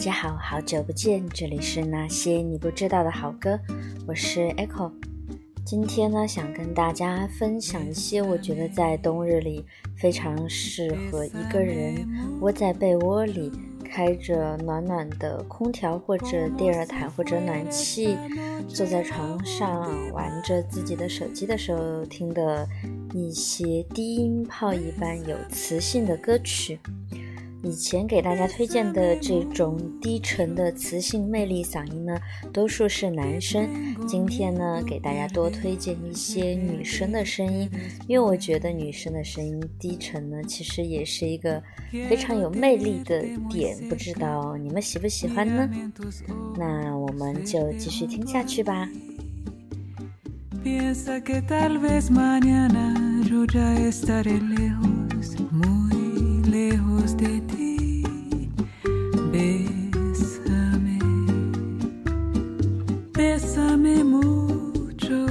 大家好，好久不见，这里是那些你不知道的好歌，我是 Echo。今天呢，想跟大家分享一些我觉得在冬日里非常适合一个人窝在被窝里，开着暖暖的空调或者电热毯或者暖气，坐在床上玩着自己的手机的时候听的一些低音炮一般有磁性的歌曲。以前给大家推荐的这种低沉的磁性魅力嗓音呢，多数是男生。今天呢，给大家多推荐一些女生的声音，因为我觉得女生的声音低沉呢，其实也是一个非常有魅力的点。不知道你们喜不喜欢呢？那我们就继续听下去吧。Bésame, bésame mucho,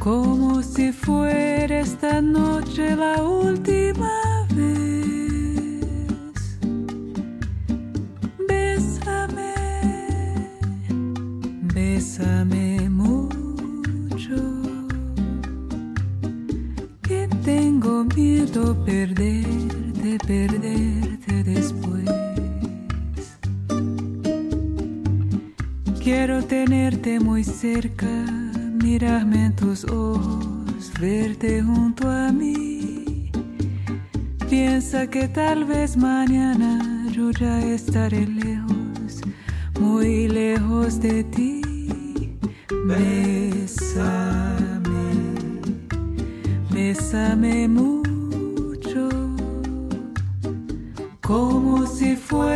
como si fuera esta noche la última Piensa que tal vez mañana yo ya estaré lejos, muy lejos de ti. Bésame, bésame mucho, como si fuera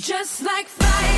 just like fire,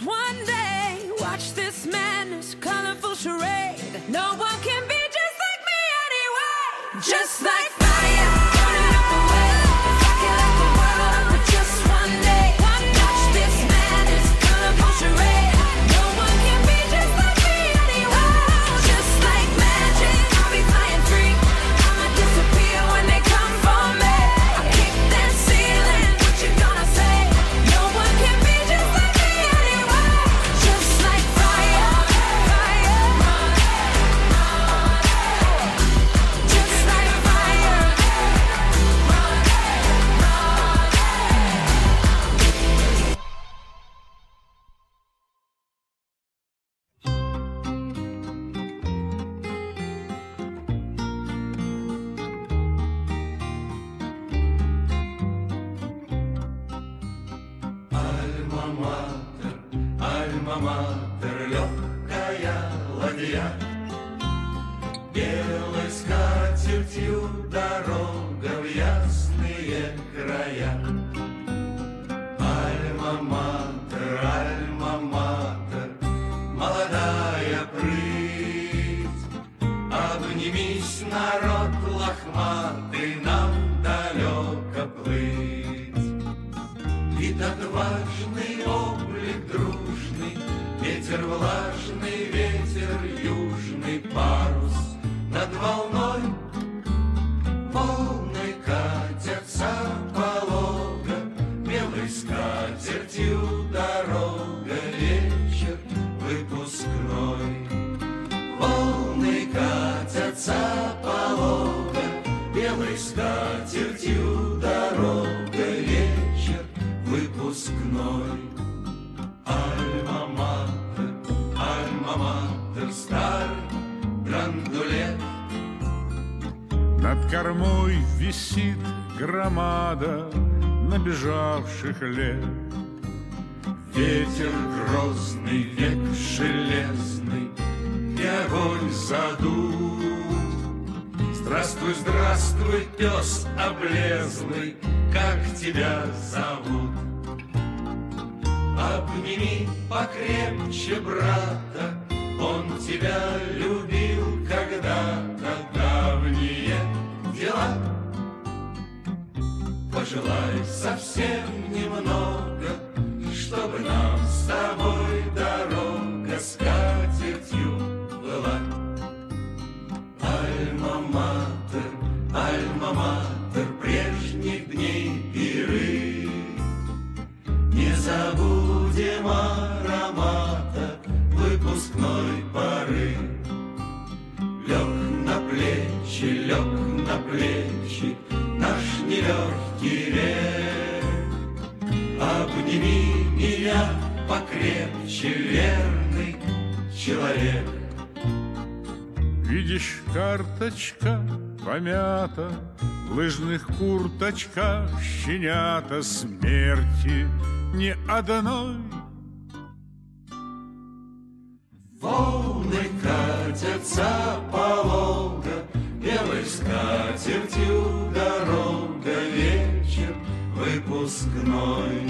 one day. Альма-матер, легкая ладья. скатертью дорога вечер выпускной. Альма-матер, альма-матер, старый драндулет. Над кормой висит громада набежавших лет. Ветер грозный, век железный, и огонь задул. Здравствуй, здравствуй, пес облезлый, как тебя зовут? Обними покрепче брата, он тебя любил когда-то давние дела. Пожелай совсем немного, чтобы нам с тобой дорога Курточка помята, в лыжных курточках щенята смерти ни одной. Волны катятся по Волга, белой скатертью дорога, вечер выпускной.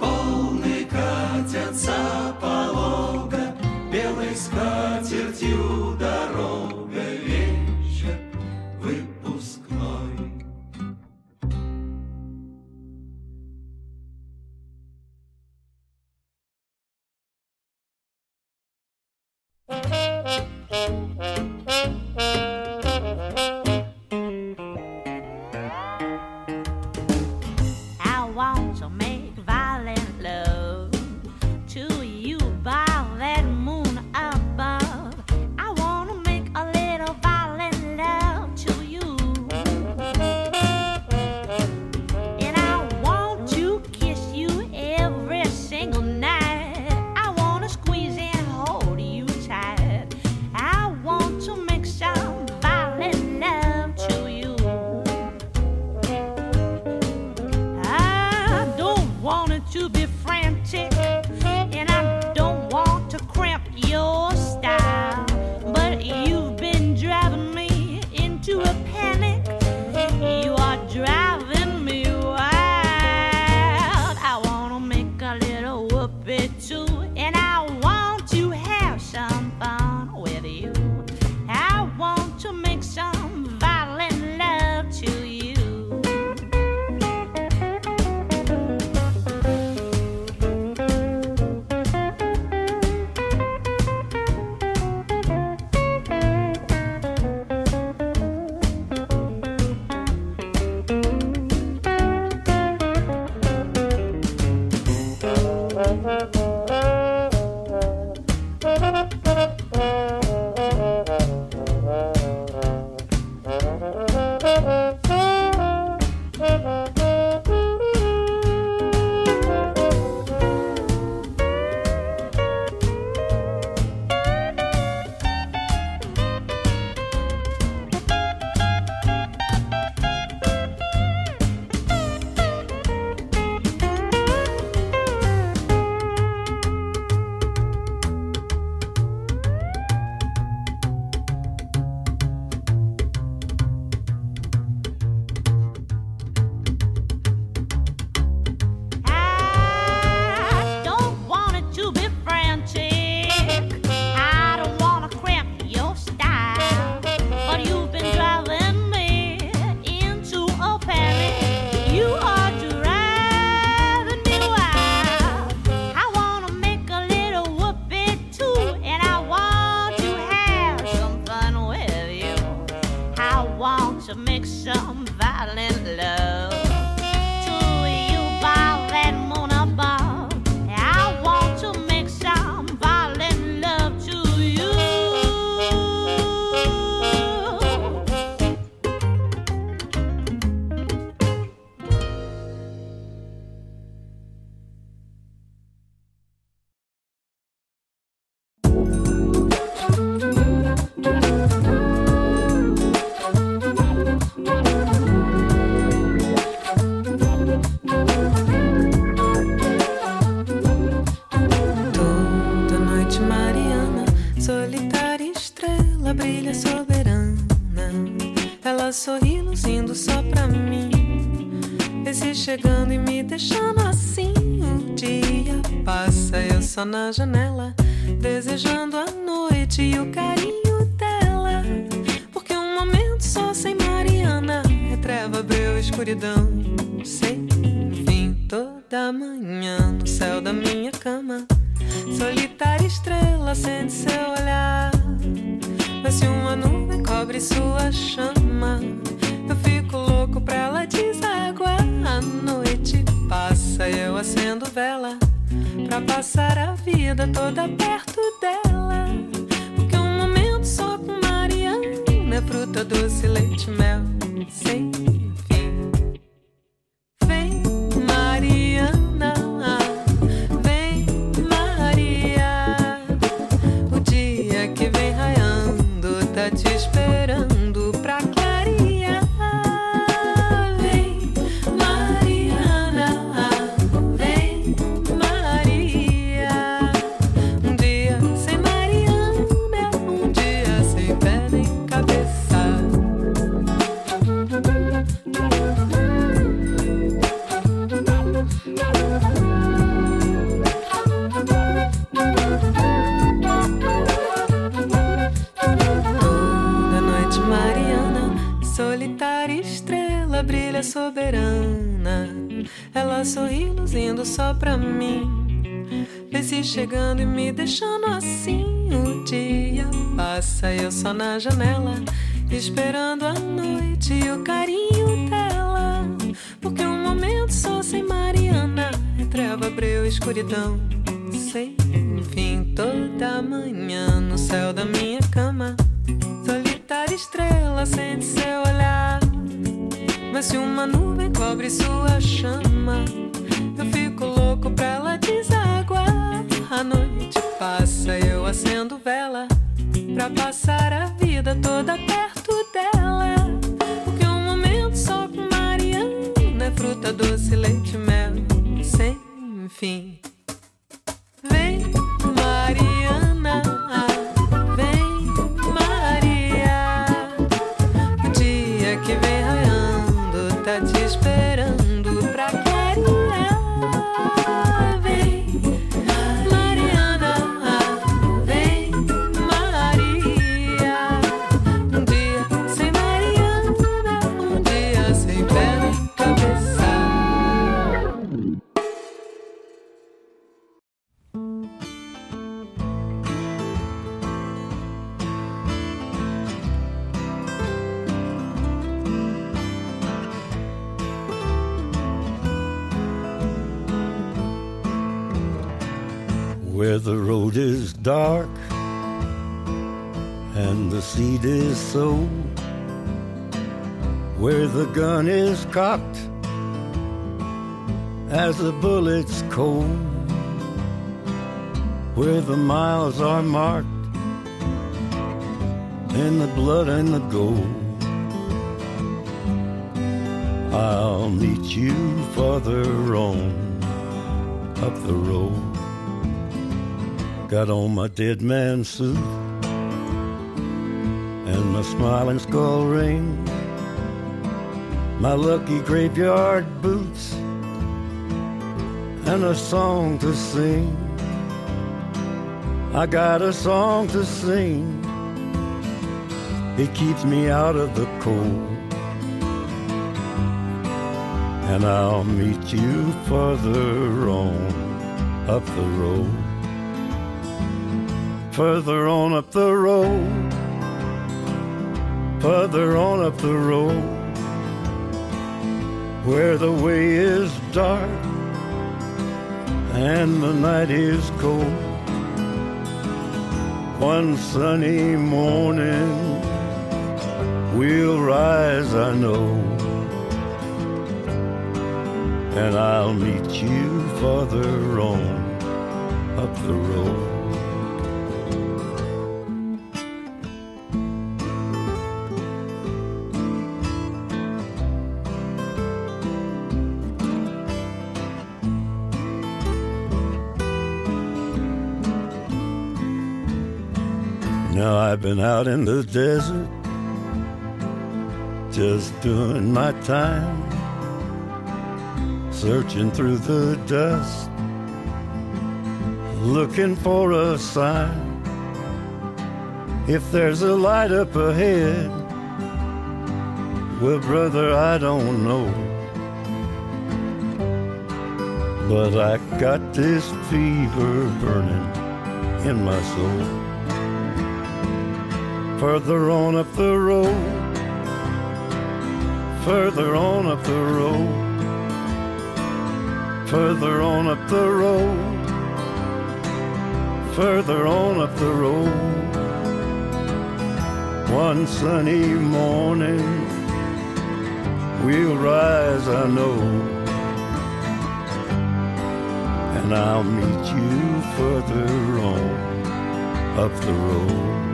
Волны катятся по Волга, белой скатертью дорога. Mm-hmm. Só na janela, desejando a noite e o carinho dela. Porque um momento só sem Mariana é treva, breu, escuridão. Sem fim, toda manhã no céu da minha cama. Solitária estrela acende seu olhar. Mas se uma nuvem cobre sua chama, eu fico louco pra ela desaguar. A noite passa, eu acendo vela pra passar a vida toda perto dela. Porque um momento só com Mariana é fruta doce, leite, mel, sem luzindo só pra mim. Vem se chegando e me deixando assim. O dia passa, eu só na janela, esperando a noite e o carinho dela. Porque um momento só sem Mariana é treva, breu, escuridão. Sem fim, toda manhã no céu da minha cama. Solitária estrela acende seu olhar. Mas se uma nuvem cobre sua chama, louco pra ela desaguar. A noite passa, eu acendo vela pra passar a vida toda perto dela. Porque um momento só com Mariana é fruta doce, leite, mel, sem fim. Vem, Mariana. Dark and the seed is sown, where the gun is cocked as the bullet's cold, where the miles are marked in the blood and the gold. I'll meet you farther on up the road. Got on my dead man suit and my smiling skull ring, my lucky graveyard boots, and a song to sing. I got a song to sing. It keeps me out of the cold. And I'll meet you further on up the road further on up the road further on up the road where the way is dark and the night is cold. One sunny morning we'll rise, I know, and I'll meet you farther on up the road. I've been out in the desert just doing my time, searching through the dust, looking for a sign. If there's a light up ahead, well, brother, I don't know. But I got this fever burning in my soul. Further on up the road, further on up the road, further on up the road, further on up the road. One sunny morning, we'll rise, I know, and I'll meet you further on up the road.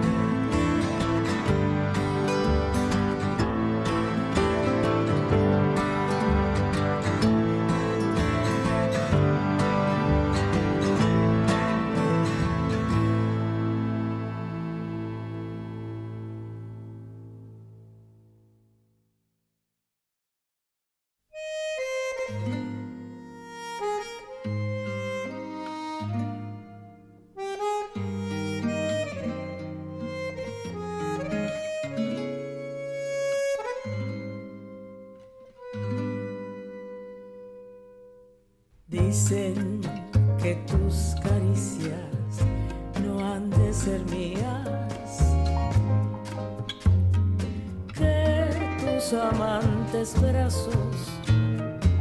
Amantes brazos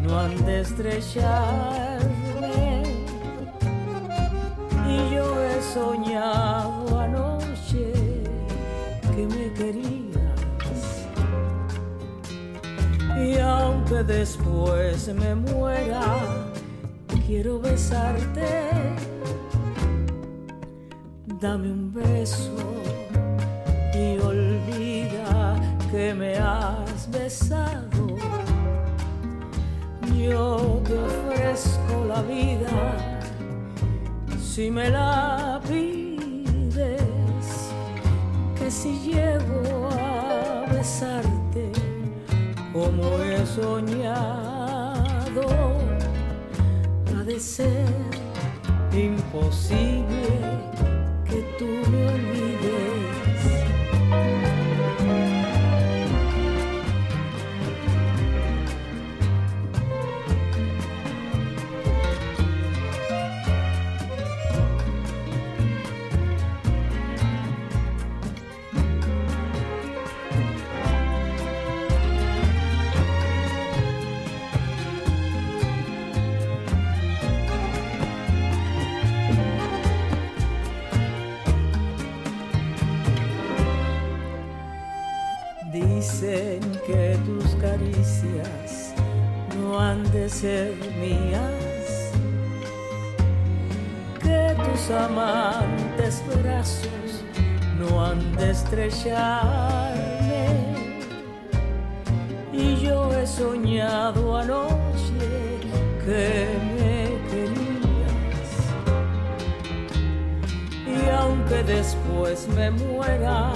no han de estrecharme. Y yo he soñado anoche que me querías. Y aunque después me muera, quiero besarte. Dame un beso y olvida que me besado. Yo te ofrezco la vida si me la pides. Que si llego a besarte como he soñado ha de ser imposible estrecharme. Y yo he soñado anoche que me querías. Y aunque después me muera,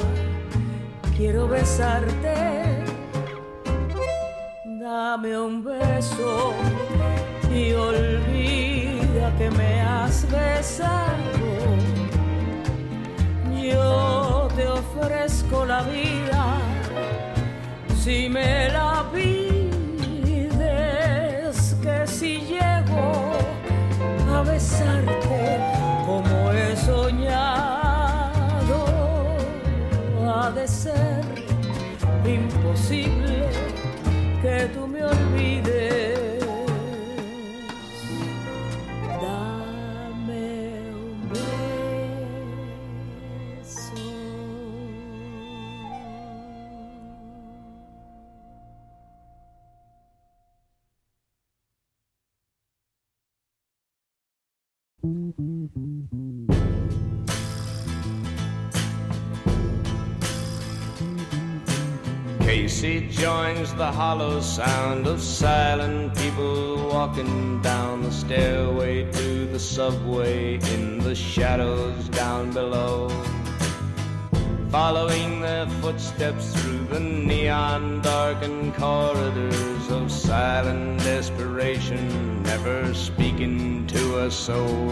quiero besarte. Dame un beso y olvida que me has besado. Yo ofrezco la vida si me la pides. Que si llego a besarte como he soñado ha de ser imposible que tú me olvides. Casey joins the hollow sound of silent people walking down the stairway to the subway in the shadows down below. Following their footsteps through the neon darkened corridors of silent desperation, never speaking to a soul.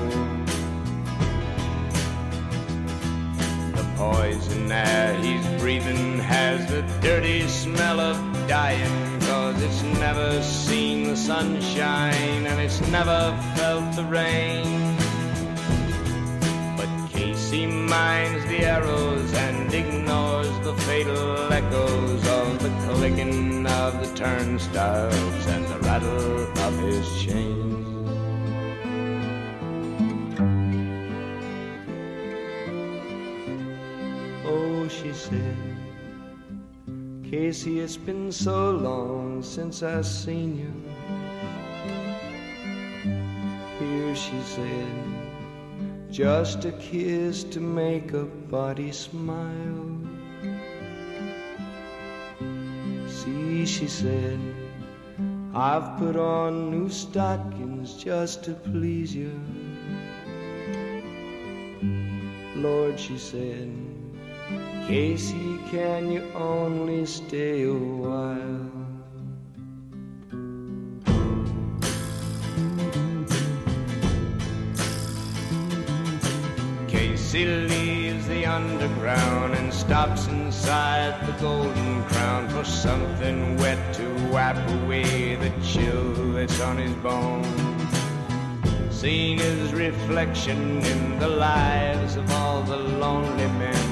Poison air he's breathing has the dirty smell of dying. Cause it's never seen the sunshine and it's never felt the rain. But Casey minds the arrows and ignores the fatal echoes of the clicking of the turnstiles and the rattle of his chains. She said, Casey, it's been so long since I seen you. Here, she said, just a kiss to make a body smile. See, she said, I've put on new stockings just to please you. Lord, she said, Casey, can you only stay a while? Casey leaves the underground and stops inside the Golden Crown for something wet to wipe away the chill that's on his bones. seen his reflection in the lives of all the lonely men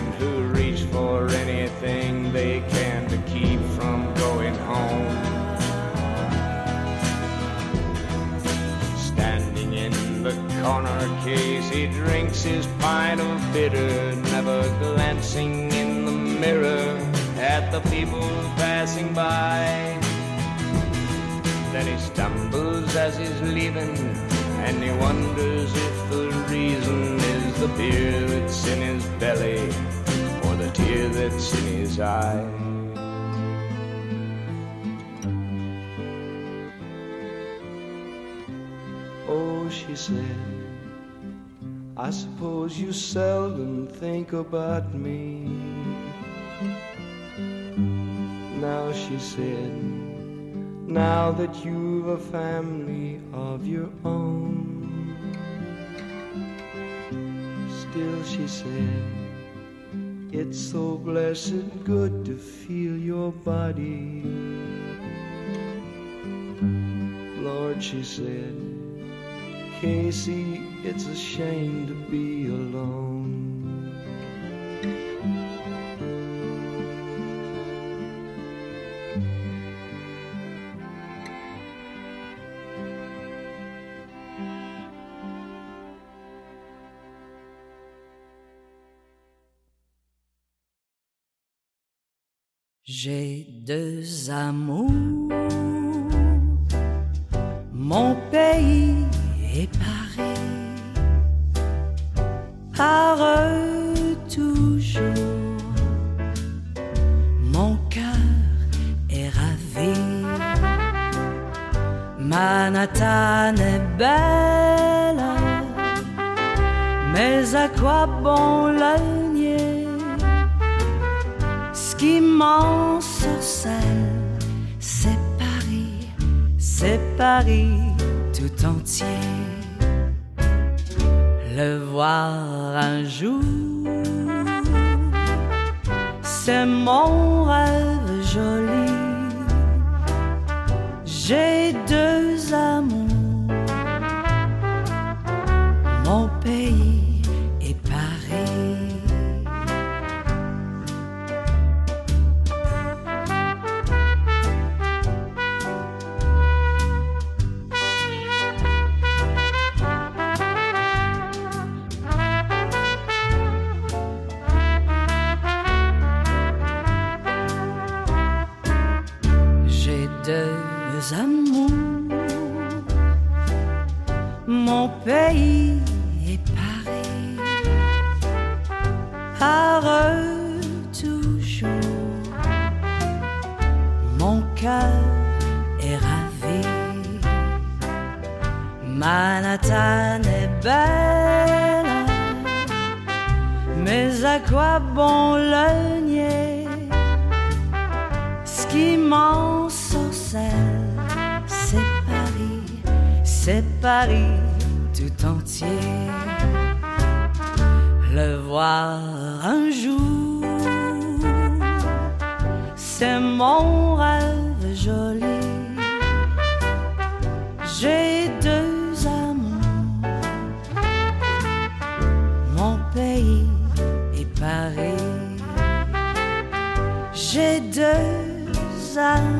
for anything they can to keep from going home. Standing in the corner case, he drinks his pint of bitter, never glancing in the mirror at the people passing by. Then he stumbles as he's leaving, and he wonders if the reason is the beer that's in his belly tear that's in his eye. Oh, she said, I suppose you seldom think about me. Now, she said, now that you've a family of your own. Still, she said, it's so blessed good to feel your body. Lord, she said, Casey, it's a shame to be alone. Paris tout entier. Le voir un jour, c'est mon rêve joli. J'ai pays est Paris. Heureux toujours, mon cœur est ravi. Manhattan est belle, mais à quoi bon le nier? Ce qui m'ensorcelle, c'est Paris, c'est Paris Le voir un jour, c'est mon rêve joli. J'ai deux amours, mon pays et Paris. J'ai deux amours